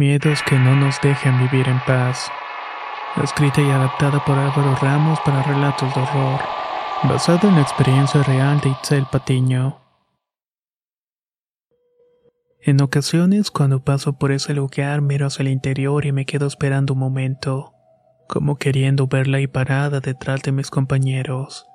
Miedos que no nos dejan vivir en paz. Escrita y adaptada por Álvaro Ramos para relatos de horror. Basada en la experiencia real de Itzel Patiño. En ocasiones, cuando paso por ese lugar, miro hacia el interior y me quedo esperando un momento, como queriendo verla ahí parada detrás de mis compañeros.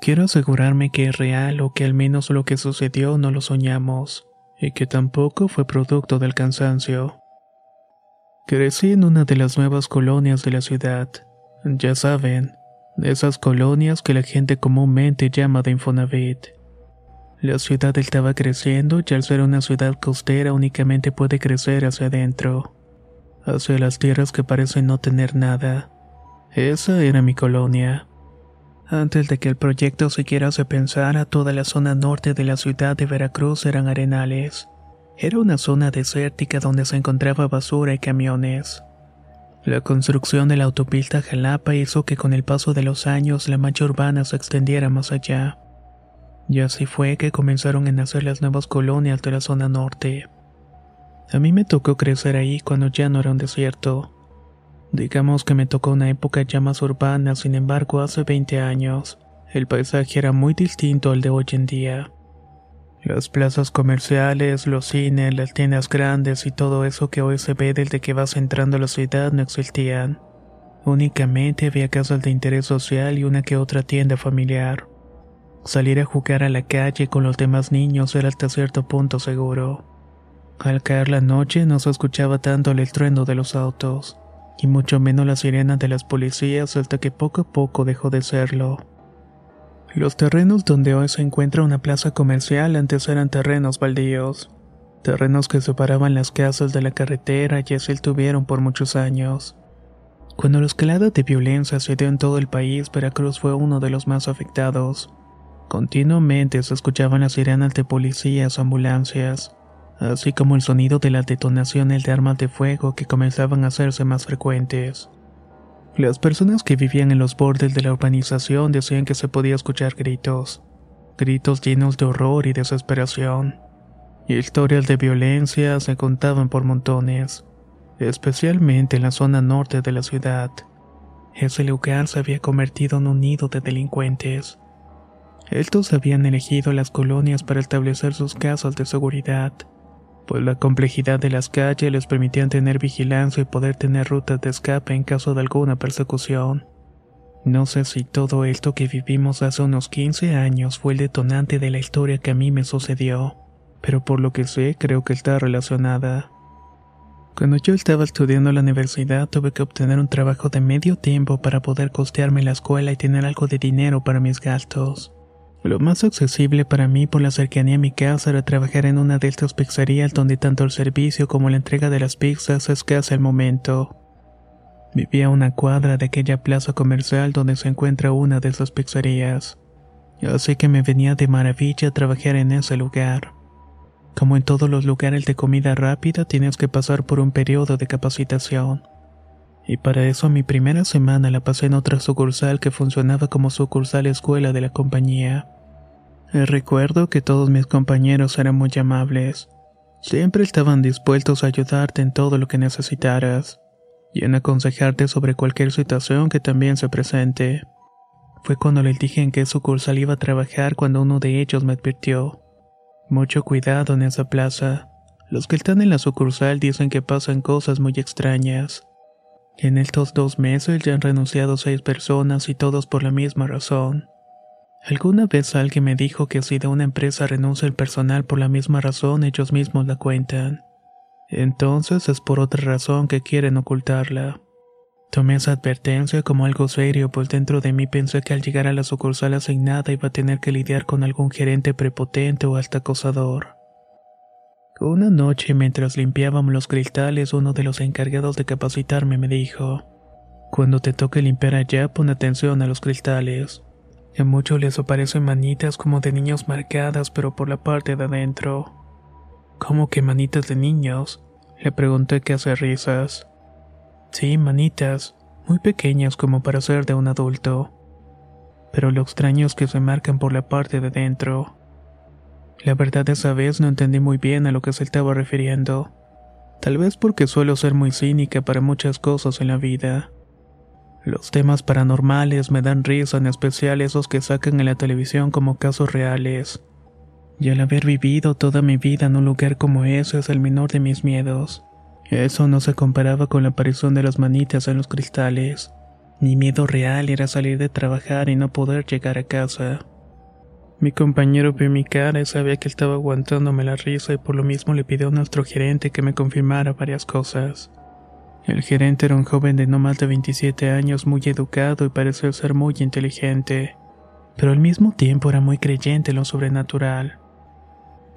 Quiero asegurarme que es real o que al menos lo que sucedió no lo soñamos, y que tampoco fue producto del cansancio. Crecí en una de las nuevas colonias de la ciudad. Ya saben, esas colonias que la gente comúnmente llama de Infonavit. La ciudad estaba creciendo y al ser una ciudad costera únicamente puede crecer hacia adentro, hacia las tierras que parecen no tener nada. Esa era mi colonia. Antes de que el proyecto siquiera se pensara, toda la zona norte de la ciudad de Veracruz eran arenales. Era una zona desértica donde se encontraba basura y camiones. La construcción de la autopista Jalapa hizo que con el paso de los años la mancha urbana se extendiera más allá. Y así fue que comenzaron a nacer las nuevas colonias de la zona norte. A mí me tocó crecer ahí cuando ya no era un desierto. Digamos que me tocó una época ya más urbana, sin embargo hace 20 años, el paisaje era muy distinto al de hoy en día. Las plazas comerciales, los cines, las tiendas grandes y todo eso que hoy se ve desde que vas entrando a la ciudad no existían. Únicamente había casas de interés social y una que otra tienda familiar. Salir a jugar a la calle con los demás niños era hasta cierto punto seguro. Al caer la noche no se escuchaba tanto el estruendo de los autos, y mucho menos la sirena de las policías hasta que poco a poco dejó de serlo. Los terrenos donde hoy se encuentra una plaza comercial antes eran terrenos baldíos, terrenos que separaban las casas de la carretera y así tuvieron por muchos años. Cuando la escalada de violencia se dio en todo el país, Veracruz fue uno de los más afectados. Continuamente se escuchaban las sirenas de policías ambulancias, así como el sonido de las detonaciones de armas de fuego que comenzaban a hacerse más frecuentes. Las personas que vivían en los bordes de la urbanización decían que se podía escuchar gritos, gritos llenos de horror y desesperación. Historias de violencia se contaban por montones, especialmente en la zona norte de la ciudad. Ese lugar se había convertido en un nido de delincuentes. Estos habían elegido las colonias para establecer sus casas de seguridad pues la complejidad de las calles les permitían tener vigilancia y poder tener rutas de escape en caso de alguna persecución. No sé si todo esto que vivimos hace unos 15 años fue el detonante de la historia que a mí me sucedió, pero por lo que sé creo que está relacionada. Cuando yo estaba estudiando en la universidad tuve que obtener un trabajo de medio tiempo para poder costearme la escuela y tener algo de dinero para mis gastos. Lo más accesible para mí por la cercanía a mi casa era trabajar en una de estas pizzerías donde tanto el servicio como la entrega de las pizzas es casi al momento. Vivía a una cuadra de aquella plaza comercial donde se encuentra una de esas pizzerías. Así que me venía de maravilla trabajar en ese lugar. Como en todos los lugares de comida rápida, tienes que pasar por un periodo de capacitación. Y para eso mi primera semana la pasé en otra sucursal que funcionaba como sucursal escuela de la compañía. Recuerdo que todos mis compañeros eran muy amables. Siempre estaban dispuestos a ayudarte en todo lo que necesitaras y en aconsejarte sobre cualquier situación que también se presente. Fue cuando les dije en qué sucursal iba a trabajar cuando uno de ellos me advirtió. Mucho cuidado en esa plaza. Los que están en la sucursal dicen que pasan cosas muy extrañas. En estos dos meses ya han renunciado seis personas y todos por la misma razón. Alguna vez alguien me dijo que si de una empresa renuncia el personal por la misma razón, ellos mismos la cuentan. Entonces es por otra razón que quieren ocultarla. Tomé esa advertencia como algo serio, pues dentro de mí pensé que al llegar a la sucursal asignada iba a tener que lidiar con algún gerente prepotente o hasta acosador. Una noche, mientras limpiábamos los cristales, uno de los encargados de capacitarme me dijo: Cuando te toque limpiar allá, pon atención a los cristales. A muchos les aparecen manitas como de niños marcadas, pero por la parte de adentro. ¿Cómo que manitas de niños? Le pregunté que hace risas. Sí, manitas, muy pequeñas como para ser de un adulto. Pero lo extraño es que se marcan por la parte de dentro. La verdad esa vez no entendí muy bien a lo que se estaba refiriendo. Tal vez porque suelo ser muy cínica para muchas cosas en la vida. Los temas paranormales me dan risa, en especial esos que sacan en la televisión como casos reales. Y al haber vivido toda mi vida en un lugar como ese es el menor de mis miedos. Eso no se comparaba con la aparición de las manitas en los cristales. Mi miedo real era salir de trabajar y no poder llegar a casa. Mi compañero vio mi cara y sabía que estaba aguantándome la risa y por lo mismo le pidió a nuestro gerente que me confirmara varias cosas. El gerente era un joven de no más de 27 años muy educado y parecía ser muy inteligente, pero al mismo tiempo era muy creyente en lo sobrenatural.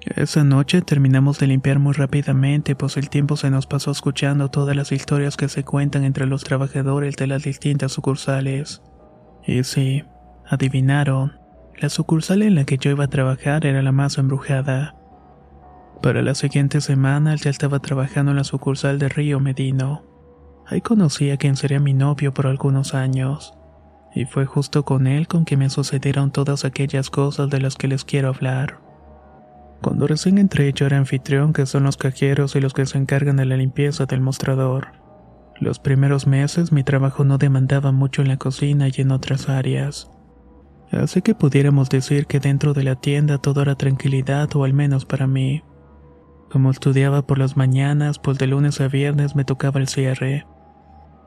Esa noche terminamos de limpiar muy rápidamente, pues el tiempo se nos pasó escuchando todas las historias que se cuentan entre los trabajadores de las distintas sucursales. Y sí, adivinaron, la sucursal en la que yo iba a trabajar era la más embrujada. Para la siguiente semana ya estaba trabajando en la sucursal de Río Medino. Ahí conocí a quien sería mi novio por algunos años. Y fue justo con él con que me sucedieron todas aquellas cosas de las que les quiero hablar. Cuando recién entré yo era anfitrión, que son los cajeros y los que se encargan de la limpieza del mostrador. Los primeros meses mi trabajo no demandaba mucho en la cocina y en otras áreas. Así que pudiéramos decir que dentro de la tienda todo era tranquilidad o al menos para mí. Como estudiaba por las mañanas, pues de lunes a viernes me tocaba el cierre.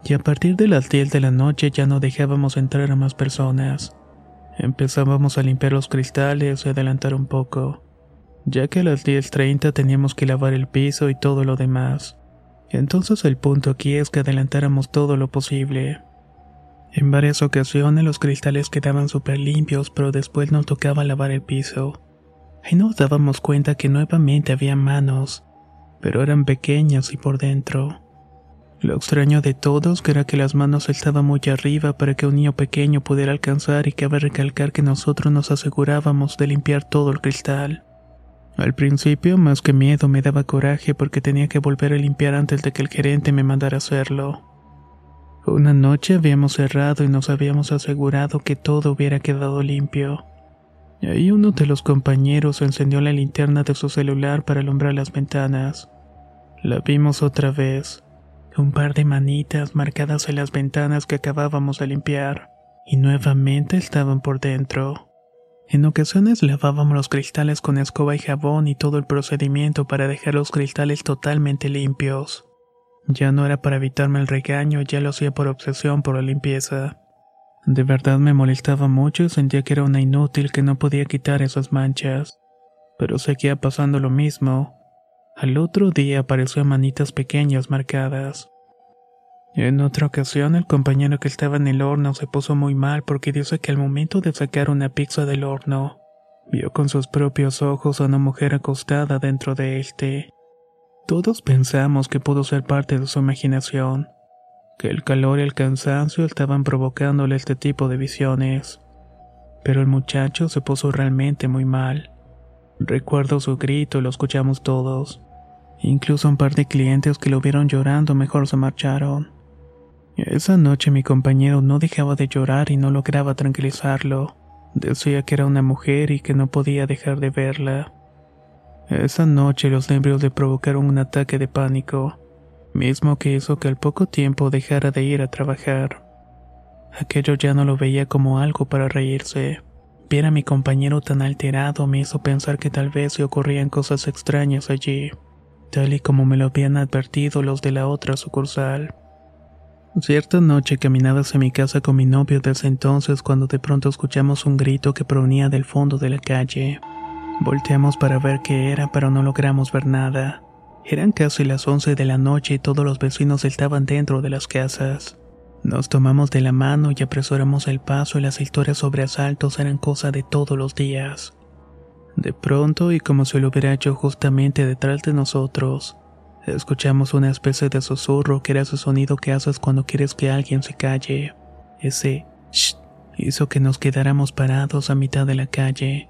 Y a partir de las 10 de la noche ya no dejábamos entrar a más personas. Empezábamos a limpiar los cristales y adelantar un poco ya que a las 10.30 teníamos que lavar el piso y todo lo demás. Entonces el punto aquí es que adelantáramos todo lo posible. En varias ocasiones los cristales quedaban súper limpios, pero después nos tocaba lavar el piso. Ahí nos dábamos cuenta que nuevamente había manos, pero eran pequeñas y por dentro. Lo extraño de todos era que las manos estaban muy arriba para que un niño pequeño pudiera alcanzar y cabe recalcar que nosotros nos asegurábamos de limpiar todo el cristal. Al principio, más que miedo, me daba coraje porque tenía que volver a limpiar antes de que el gerente me mandara hacerlo. Una noche habíamos cerrado y nos habíamos asegurado que todo hubiera quedado limpio. Y ahí uno de los compañeros encendió la linterna de su celular para alumbrar las ventanas. La vimos otra vez. Un par de manitas marcadas en las ventanas que acabábamos de limpiar. Y nuevamente estaban por dentro. En ocasiones lavábamos los cristales con escoba y jabón y todo el procedimiento para dejar los cristales totalmente limpios. Ya no era para evitarme el regaño, ya lo hacía por obsesión por la limpieza. De verdad me molestaba mucho y sentía que era una inútil que no podía quitar esas manchas. Pero seguía pasando lo mismo. Al otro día apareció manitas pequeñas marcadas. En otra ocasión, el compañero que estaba en el horno se puso muy mal porque dice que al momento de sacar una pizza del horno, vio con sus propios ojos a una mujer acostada dentro de este. Todos pensamos que pudo ser parte de su imaginación, que el calor y el cansancio estaban provocándole este tipo de visiones. Pero el muchacho se puso realmente muy mal. Recuerdo su grito y lo escuchamos todos. Incluso un par de clientes que lo vieron llorando mejor se marcharon. Esa noche mi compañero no dejaba de llorar y no lograba tranquilizarlo. Decía que era una mujer y que no podía dejar de verla. Esa noche los nervios le provocaron un ataque de pánico, mismo que hizo que al poco tiempo dejara de ir a trabajar. Aquello ya no lo veía como algo para reírse, viera a mi compañero tan alterado me hizo pensar que tal vez se ocurrían cosas extrañas allí, tal y como me lo habían advertido los de la otra sucursal. Cierta noche caminaba hacia mi casa con mi novio desde entonces cuando de pronto escuchamos un grito que provenía del fondo de la calle. Volteamos para ver qué era, pero no logramos ver nada. Eran casi las 11 de la noche y todos los vecinos estaban dentro de las casas. Nos tomamos de la mano y apresuramos el paso y las historias sobre asaltos eran cosa de todos los días. De pronto, y como se lo hubiera hecho justamente detrás de nosotros, Escuchamos una especie de susurro que era ese sonido que haces cuando quieres que alguien se calle. Ese shh hizo que nos quedáramos parados a mitad de la calle,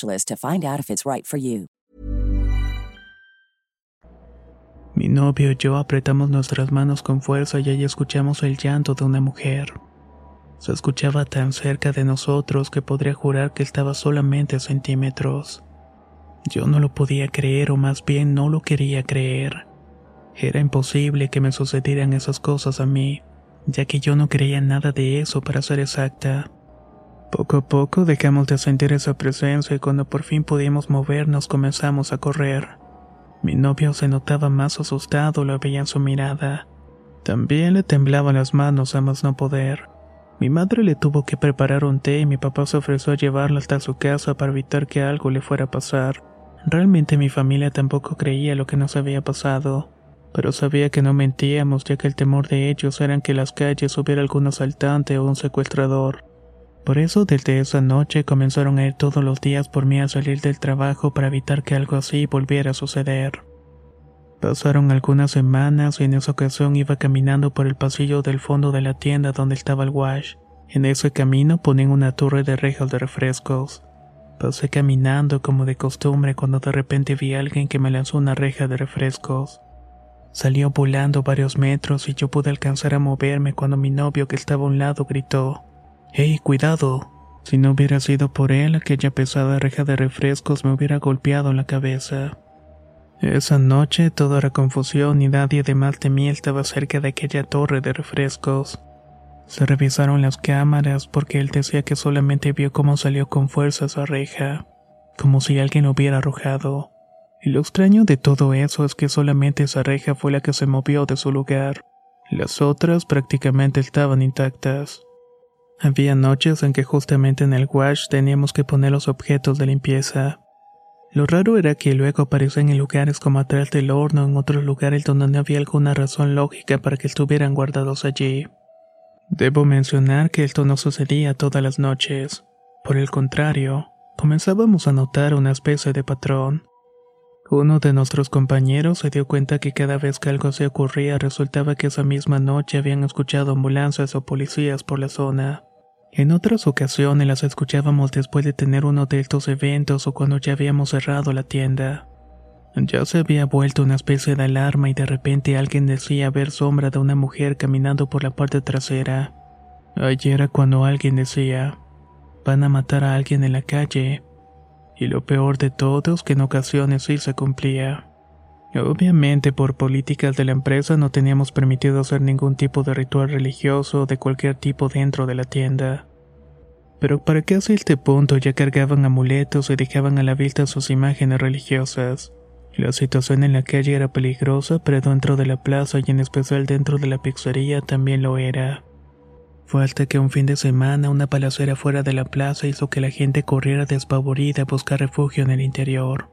to find out if it's right for you. Mi novio y yo apretamos nuestras manos con fuerza y ahí escuchamos el llanto de una mujer. Se escuchaba tan cerca de nosotros que podría jurar que estaba solamente a centímetros. Yo no lo podía creer o más bien no lo quería creer. Era imposible que me sucedieran esas cosas a mí, ya que yo no creía nada de eso para ser exacta. Poco a poco dejamos de sentir esa presencia y cuando por fin pudimos movernos comenzamos a correr. Mi novio se notaba más asustado, lo veía en su mirada. También le temblaban las manos a más no poder. Mi madre le tuvo que preparar un té y mi papá se ofreció a llevarlo hasta su casa para evitar que algo le fuera a pasar. Realmente mi familia tampoco creía lo que nos había pasado, pero sabía que no mentíamos ya que el temor de ellos era que en las calles hubiera algún asaltante o un secuestrador. Por eso desde esa noche comenzaron a ir todos los días por mí a salir del trabajo para evitar que algo así volviera a suceder. Pasaron algunas semanas y en esa ocasión iba caminando por el pasillo del fondo de la tienda donde estaba el wash. En ese camino ponen una torre de rejas de refrescos. Pasé caminando como de costumbre cuando de repente vi a alguien que me lanzó una reja de refrescos. Salió volando varios metros y yo pude alcanzar a moverme cuando mi novio que estaba a un lado gritó. ¡Hey, cuidado! Si no hubiera sido por él, aquella pesada reja de refrescos me hubiera golpeado en la cabeza. Esa noche todo era confusión y nadie de más de mí estaba cerca de aquella torre de refrescos. Se revisaron las cámaras porque él decía que solamente vio cómo salió con fuerza esa reja, como si alguien lo hubiera arrojado. Y lo extraño de todo eso es que solamente esa reja fue la que se movió de su lugar. Las otras prácticamente estaban intactas. Había noches en que justamente en el wash teníamos que poner los objetos de limpieza. Lo raro era que luego aparecían en lugares como atrás del horno en otros lugares donde no había alguna razón lógica para que estuvieran guardados allí. Debo mencionar que esto no sucedía todas las noches. Por el contrario, comenzábamos a notar una especie de patrón. Uno de nuestros compañeros se dio cuenta que cada vez que algo se ocurría resultaba que esa misma noche habían escuchado ambulancias o policías por la zona. En otras ocasiones las escuchábamos después de tener uno de estos eventos o cuando ya habíamos cerrado la tienda. Ya se había vuelto una especie de alarma y de repente alguien decía ver sombra de una mujer caminando por la parte trasera. Ayer era cuando alguien decía, van a matar a alguien en la calle. Y lo peor de todo es que en ocasiones sí se cumplía. Obviamente por políticas de la empresa no teníamos permitido hacer ningún tipo de ritual religioso de cualquier tipo dentro de la tienda. Pero para qué hacer este punto ya cargaban amuletos y dejaban a la vista sus imágenes religiosas. La situación en la calle era peligrosa, pero dentro de la plaza y en especial dentro de la pizzería también lo era. Fue que un fin de semana una palacera fuera de la plaza hizo que la gente corriera despavorida a buscar refugio en el interior.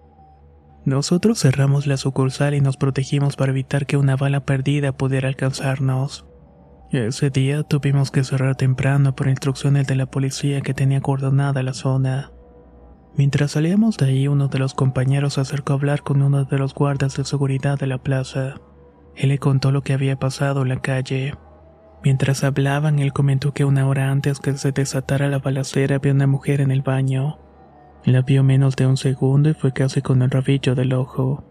Nosotros cerramos la sucursal y nos protegimos para evitar que una bala perdida pudiera alcanzarnos. Ese día tuvimos que cerrar temprano por instrucciones de la policía que tenía coordonada la zona. Mientras salíamos de ahí, uno de los compañeros se acercó a hablar con uno de los guardas de seguridad de la plaza. Él le contó lo que había pasado en la calle. Mientras hablaban, él comentó que una hora antes que se desatara la balacera había una mujer en el baño. La vio menos de un segundo y fue casi con el rabillo del ojo.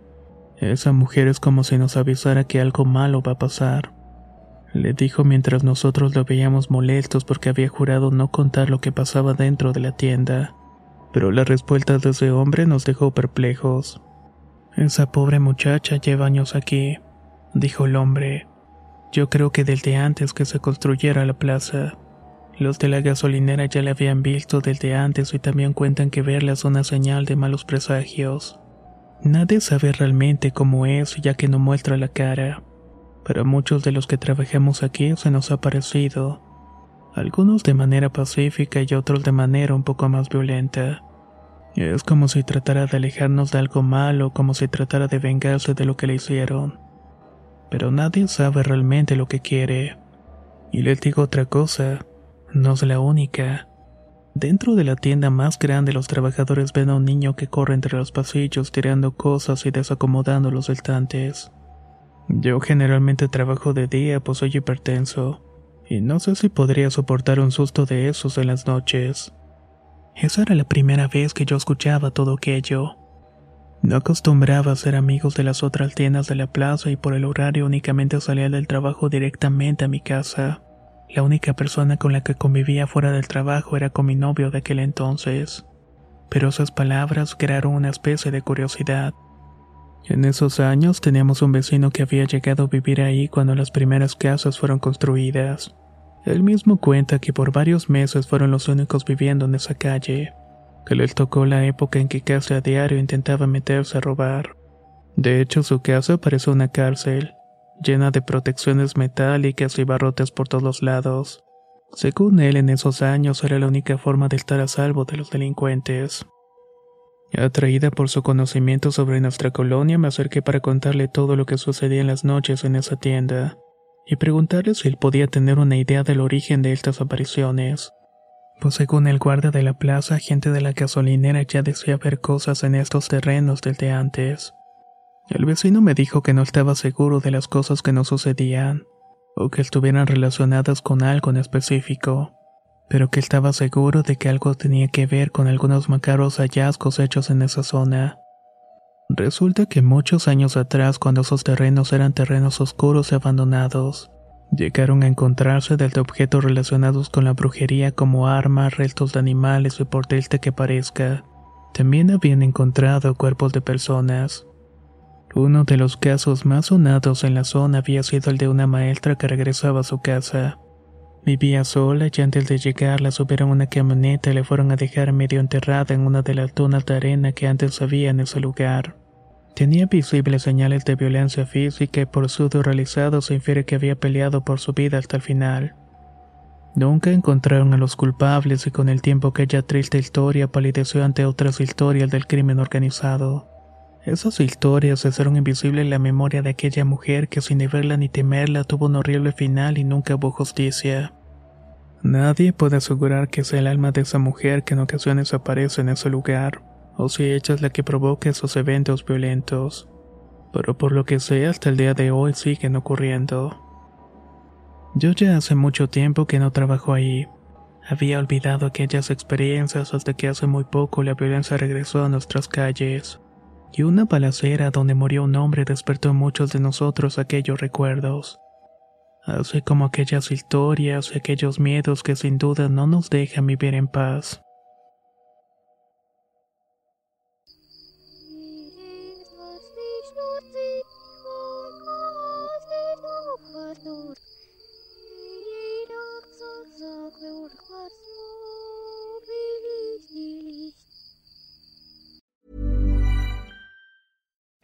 Esa mujer es como si nos avisara que algo malo va a pasar. Le dijo mientras nosotros lo veíamos molestos porque había jurado no contar lo que pasaba dentro de la tienda. Pero la respuesta de ese hombre nos dejó perplejos. Esa pobre muchacha lleva años aquí, dijo el hombre. Yo creo que desde antes que se construyera la plaza. Los de la gasolinera ya la habían visto desde antes y también cuentan que verla es una señal de malos presagios. Nadie sabe realmente cómo es ya que no muestra la cara, pero muchos de los que trabajamos aquí se nos ha parecido, algunos de manera pacífica y otros de manera un poco más violenta. Es como si tratara de alejarnos de algo malo, como si tratara de vengarse de lo que le hicieron. Pero nadie sabe realmente lo que quiere. Y les digo otra cosa, no es la única. Dentro de la tienda más grande los trabajadores ven a un niño que corre entre los pasillos tirando cosas y desacomodando los estantes. Yo generalmente trabajo de día pues soy hipertenso, y no sé si podría soportar un susto de esos en las noches. Esa era la primera vez que yo escuchaba todo aquello. No acostumbraba a ser amigos de las otras tiendas de la plaza y por el horario únicamente salía del trabajo directamente a mi casa. La única persona con la que convivía fuera del trabajo era con mi novio de aquel entonces. Pero esas palabras crearon una especie de curiosidad. En esos años teníamos un vecino que había llegado a vivir ahí cuando las primeras casas fueron construidas. Él mismo cuenta que por varios meses fueron los únicos viviendo en esa calle, que les tocó la época en que casi a diario intentaba meterse a robar. De hecho, su casa parecía una cárcel, llena de protecciones metálicas y barrotes por todos lados. Según él, en esos años era la única forma de estar a salvo de los delincuentes. Atraída por su conocimiento sobre nuestra colonia, me acerqué para contarle todo lo que sucedía en las noches en esa tienda, y preguntarle si él podía tener una idea del origen de estas apariciones. Pues según el guardia de la plaza, gente de la gasolinera ya decía ver cosas en estos terrenos desde antes. El vecino me dijo que no estaba seguro de las cosas que nos sucedían, o que estuvieran relacionadas con algo en específico, pero que estaba seguro de que algo tenía que ver con algunos macabros hallazgos hechos en esa zona. Resulta que muchos años atrás, cuando esos terrenos eran terrenos oscuros y abandonados, llegaron a encontrarse desde objetos relacionados con la brujería como armas, restos de animales y por triste que parezca. También habían encontrado cuerpos de personas. Uno de los casos más sonados en la zona había sido el de una maestra que regresaba a su casa. Vivía sola y antes de llegar la subieron una camioneta y le fueron a dejar medio enterrada en una de las dunas de arena que antes había en ese lugar. Tenía visibles señales de violencia física y por su realizado se infiere que había peleado por su vida hasta el final. Nunca encontraron a los culpables y con el tiempo aquella triste historia palideció ante otras historias del crimen organizado. Esas historias se hicieron invisibles en la memoria de aquella mujer que sin verla ni temerla tuvo un horrible final y nunca hubo justicia. Nadie puede asegurar que sea el alma de esa mujer que en ocasiones aparece en ese lugar, o si ella es la que provoca esos eventos violentos. Pero por lo que sea, hasta el día de hoy siguen ocurriendo. Yo ya hace mucho tiempo que no trabajo ahí. Había olvidado aquellas experiencias hasta que hace muy poco la violencia regresó a nuestras calles. Y una balacera donde murió un hombre despertó en muchos de nosotros aquellos recuerdos. Así como aquellas historias y aquellos miedos que sin duda no nos dejan vivir en paz.